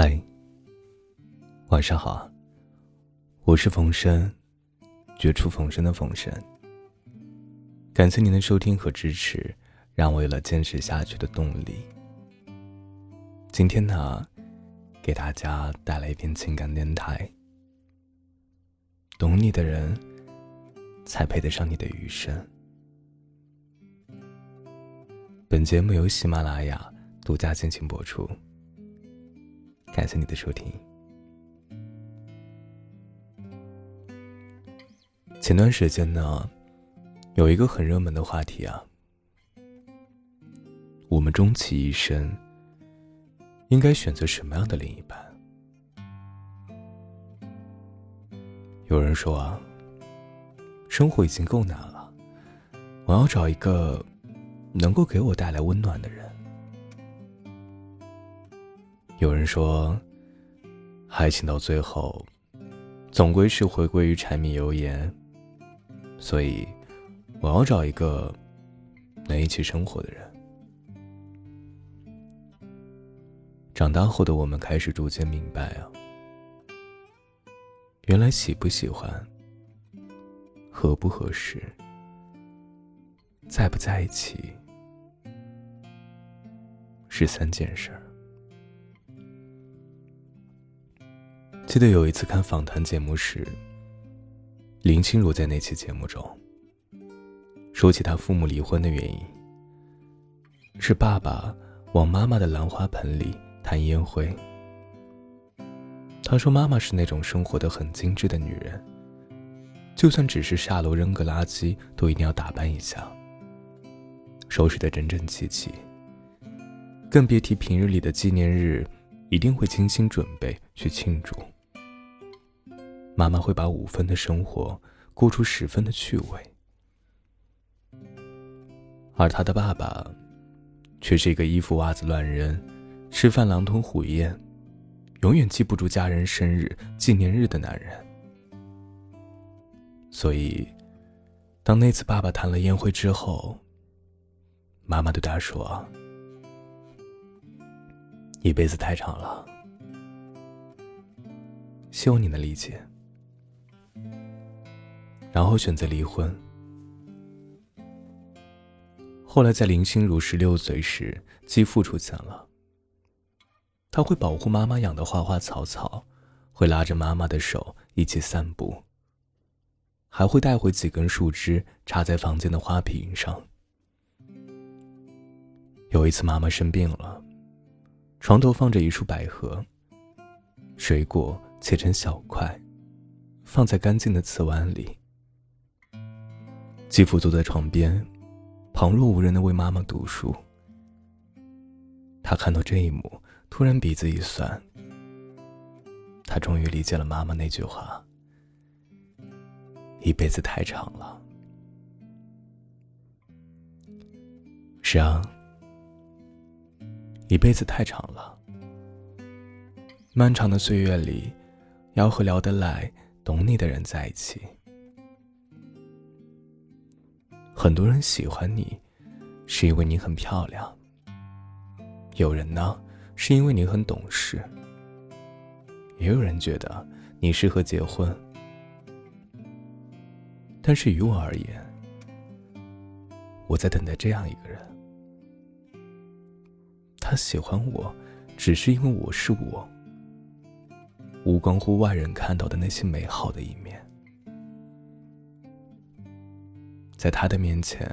嗨，晚上好。我是冯生，绝处逢生的冯生。感谢您的收听和支持，让我有了坚持下去的动力。今天呢，给大家带来一篇情感电台。懂你的人，才配得上你的余生。本节目由喜马拉雅独家进行播出。感谢你的收听。前段时间呢，有一个很热门的话题啊，我们终其一生应该选择什么样的另一半？有人说啊，生活已经够难了，我要找一个能够给我带来温暖的人。有人说，爱情到最后，总归是回归于柴米油盐。所以，我要找一个能一起生活的人。长大后的我们开始逐渐明白啊，原来喜不喜欢、合不合适、在不在一起，是三件事儿。记得有一次看访谈节目时，林心如在那期节目中说起她父母离婚的原因，是爸爸往妈妈的兰花盆里弹烟灰。她说妈妈是那种生活的很精致的女人，就算只是下楼扔个垃圾，都一定要打扮一下，收拾得整整齐齐。更别提平日里的纪念日，一定会精心准备去庆祝。妈妈会把五分的生活过出十分的趣味，而他的爸爸，却是一个衣服袜子乱扔、吃饭狼吞虎咽、永远记不住家人生日纪念日的男人。所以，当那次爸爸弹了烟灰之后，妈妈对他说：“一辈子太长了，希望你能理解。”然后选择离婚。后来在林心如十六岁时，继父出现了。他会保护妈妈养的花花草草，会拉着妈妈的手一起散步，还会带回几根树枝插在房间的花瓶上。有一次妈妈生病了，床头放着一束百合，水果切成小块，放在干净的瓷碗里。继父坐在床边，旁若无人的为妈妈读书。他看到这一幕，突然鼻子一酸。他终于理解了妈妈那句话：“一辈子太长了。”是啊，一辈子太长了。漫长的岁月里，要和聊得来、懂你的人在一起。很多人喜欢你，是因为你很漂亮；有人呢，是因为你很懂事；也有人觉得你适合结婚。但是于我而言，我在等待这样一个人。他喜欢我，只是因为我是我，无关乎外人看到的那些美好的一面。在他的面前，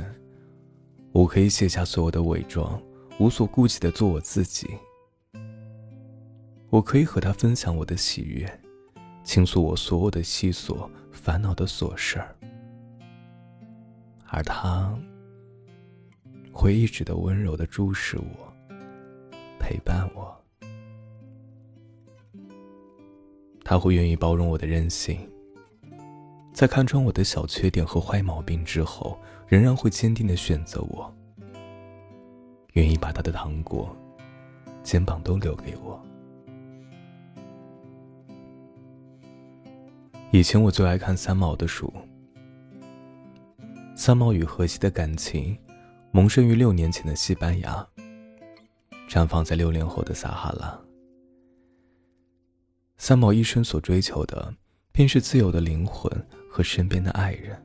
我可以卸下所有的伪装，无所顾忌的做我自己。我可以和他分享我的喜悦，倾诉我所有的细琐、烦恼的琐事儿，而他会一直的温柔的注视我，陪伴我。他会愿意包容我的任性。在看穿我的小缺点和坏毛病之后，仍然会坚定的选择我，愿意把他的糖果、肩膀都留给我。以前我最爱看三毛的书，《三毛与荷西的感情》，萌生于六年前的西班牙，绽放在六年后的撒哈拉。三毛一生所追求的，便是自由的灵魂和身边的爱人。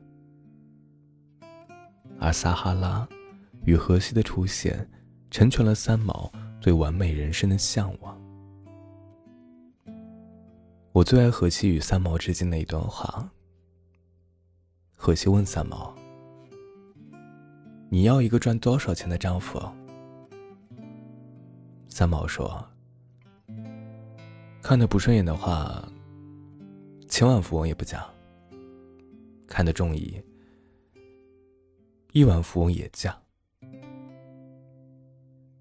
而撒哈拉与荷西的出现，成全了三毛对完美人生的向往。我最爱荷西与三毛之间的一段话。荷西问三毛：“你要一个赚多少钱的丈夫？”三毛说：“看得不顺眼的话，千万富翁也不嫁；看得中意，亿万富翁也嫁。”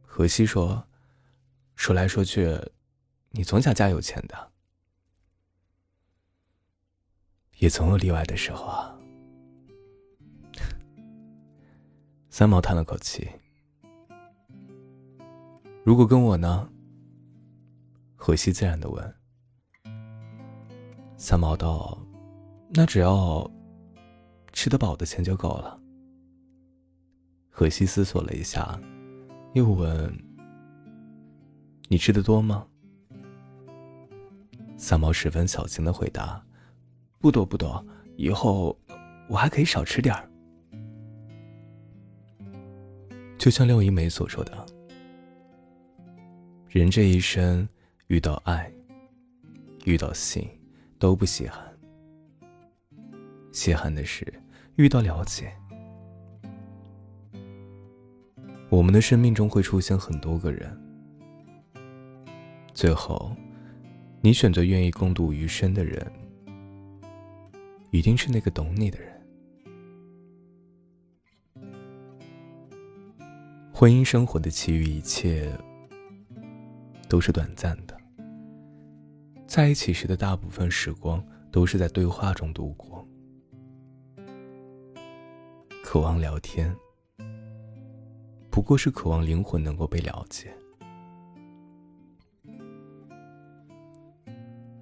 荷西说：“说来说去，你总想嫁有钱的，也总有例外的时候啊。”三毛叹了口气。如果跟我呢？荷西自然的问。三毛道：“那只要吃得饱的钱就够了。”荷西思索了一下，又问：“你吃的多吗？”三毛十分小心的回答：“不多不多，以后我还可以少吃点儿。”就像廖一梅所说的。人这一生，遇到爱，遇到性，都不稀罕。稀罕的是遇到了解。我们的生命中会出现很多个人，最后，你选择愿意共度余生的人，一定是那个懂你的人。婚姻生活的其余一切。都是短暂的，在一起时的大部分时光都是在对话中度过，渴望聊天，不过是渴望灵魂能够被了解。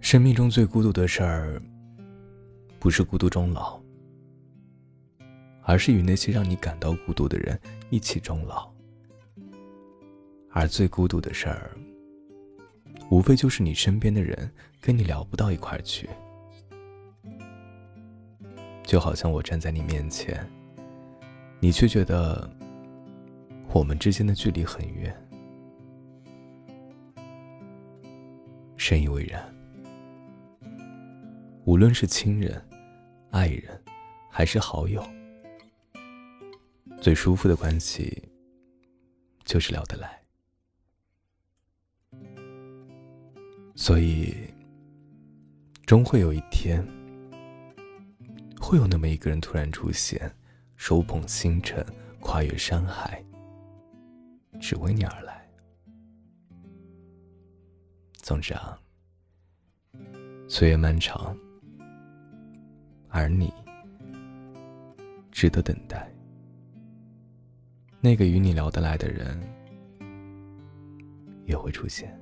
生命中最孤独的事儿，不是孤独终老，而是与那些让你感到孤独的人一起终老，而最孤独的事儿。无非就是你身边的人跟你聊不到一块儿去，就好像我站在你面前，你却觉得我们之间的距离很远。深以为然。无论是亲人、爱人，还是好友，最舒服的关系就是聊得来。所以，终会有一天，会有那么一个人突然出现，手捧星辰，跨越山海，只为你而来。总之啊，岁月漫长，而你值得等待。那个与你聊得来的人，也会出现。